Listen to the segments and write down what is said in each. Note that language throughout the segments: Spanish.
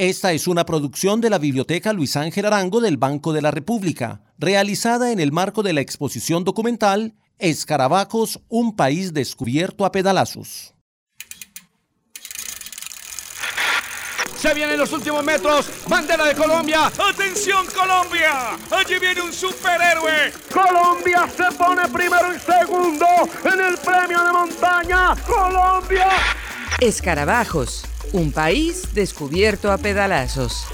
Esta es una producción de la Biblioteca Luis Ángel Arango del Banco de la República, realizada en el marco de la exposición documental Escarabajos, un país descubierto a pedalazos. Se vienen los últimos metros. Bandera de Colombia. ¡Atención, Colombia! Allí viene un superhéroe. Colombia se pone primero y segundo en el premio de montaña. ¡Colombia! Escarabajos, un país descubierto a pedalazos.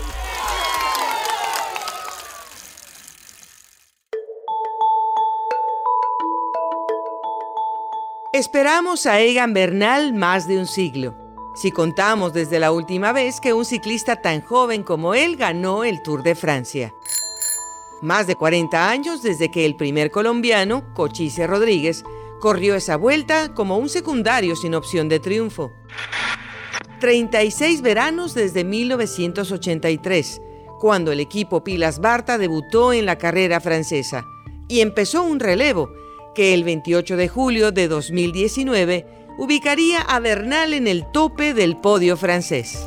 Esperamos a Egan Bernal más de un siglo si contamos desde la última vez que un ciclista tan joven como él ganó el Tour de Francia. Más de 40 años desde que el primer colombiano, Cochise Rodríguez, corrió esa vuelta como un secundario sin opción de triunfo. 36 veranos desde 1983, cuando el equipo Pilas Barta debutó en la carrera francesa, y empezó un relevo que el 28 de julio de 2019 ubicaría a Bernal en el tope del podio francés.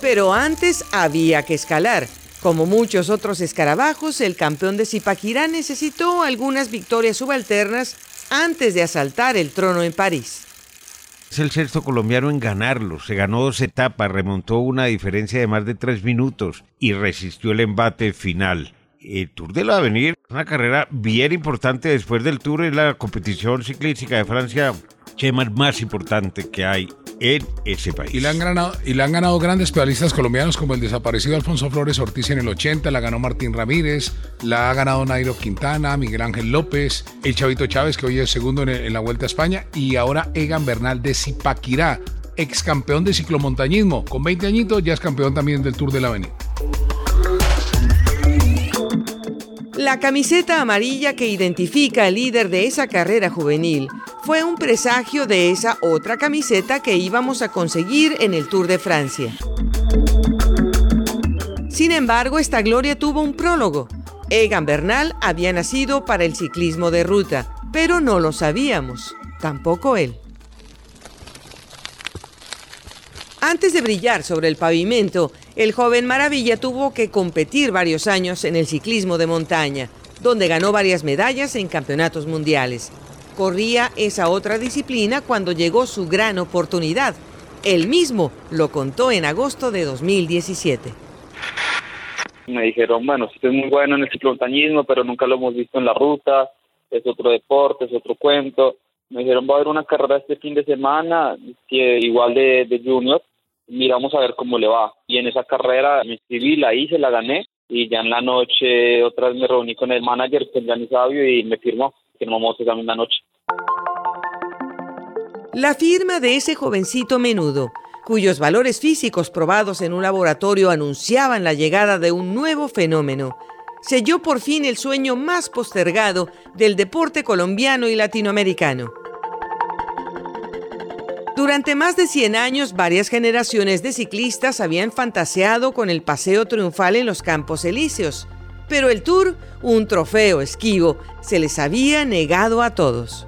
Pero antes había que escalar. Como muchos otros escarabajos, el campeón de Zipaquirá necesitó algunas victorias subalternas antes de asaltar el trono en París. Es el sexto colombiano en ganarlo. Se ganó dos etapas, remontó una diferencia de más de tres minutos y resistió el embate final el Tour de la Avenir, una carrera bien importante después del Tour, es la competición ciclística de Francia más importante que hay en ese país. Y le, han ganado, y le han ganado grandes pedalistas colombianos como el desaparecido Alfonso Flores Ortiz en el 80, la ganó Martín Ramírez, la ha ganado Nairo Quintana, Miguel Ángel López, el Chavito Chávez que hoy es segundo en, en la Vuelta a España y ahora Egan Bernal de Zipaquirá, ex campeón de ciclomontañismo, con 20 añitos ya es campeón también del Tour de la Avenida. La camiseta amarilla que identifica al líder de esa carrera juvenil fue un presagio de esa otra camiseta que íbamos a conseguir en el Tour de Francia. Sin embargo, esta gloria tuvo un prólogo. Egan Bernal había nacido para el ciclismo de ruta, pero no lo sabíamos, tampoco él. Antes de brillar sobre el pavimento, el joven Maravilla tuvo que competir varios años en el ciclismo de montaña, donde ganó varias medallas en campeonatos mundiales. Corría esa otra disciplina cuando llegó su gran oportunidad. Él mismo lo contó en agosto de 2017. Me dijeron, bueno, usted es muy bueno en el ciclomontañismo, pero nunca lo hemos visto en la ruta, es otro deporte, es otro cuento. Me dijeron, va a haber una carrera este fin de semana, que igual de, de junior, miramos a ver cómo le va. Y en esa carrera me inscribí, la hice, la gané y ya en la noche otra vez me reuní con el manager, con Gianni Sabio y me firmó, firmamos esa misma noche. La firma de ese jovencito menudo, cuyos valores físicos probados en un laboratorio anunciaban la llegada de un nuevo fenómeno, selló por fin el sueño más postergado del deporte colombiano y latinoamericano. Durante más de 100 años, varias generaciones de ciclistas habían fantaseado con el paseo triunfal en los Campos Elíseos, pero el Tour, un trofeo esquivo, se les había negado a todos.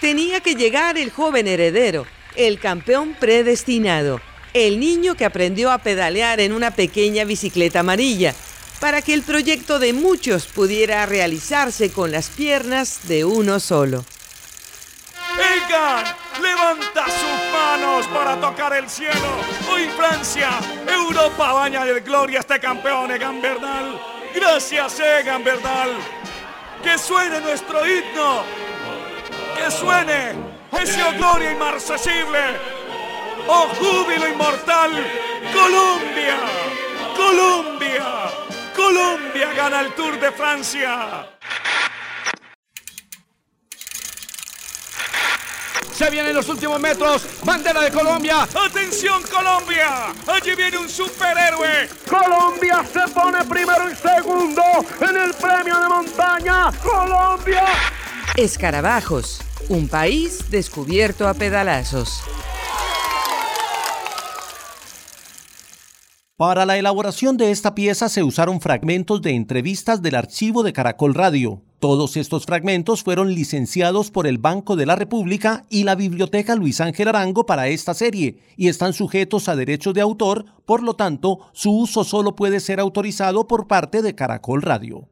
Tenía que llegar el joven heredero, el campeón predestinado, el niño que aprendió a pedalear en una pequeña bicicleta amarilla, para que el proyecto de muchos pudiera realizarse con las piernas de uno solo. Egan levanta sus manos para tocar el cielo. Hoy Francia, Europa baña de gloria este campeón Egan Bernal. Gracias Egan Bernal. Que suene nuestro himno. Que suene ese oh gloria inmarcesible. Oh júbilo inmortal. Colombia. Colombia. Colombia gana el Tour de Francia. Se vienen los últimos metros. Bandera de Colombia. ¡Atención Colombia! Allí viene un superhéroe. Colombia se pone primero y segundo en el premio de montaña. Colombia. Escarabajos. Un país descubierto a pedalazos. Para la elaboración de esta pieza se usaron fragmentos de entrevistas del archivo de Caracol Radio Todos estos fragmentos fueron licenciados por el Banco de la República y la Biblioteca Luis Ángel Arango para esta serie y están sujetos a derechos de autor, por lo tanto, su uso solo puede ser autorizado por parte de Caracol Radio.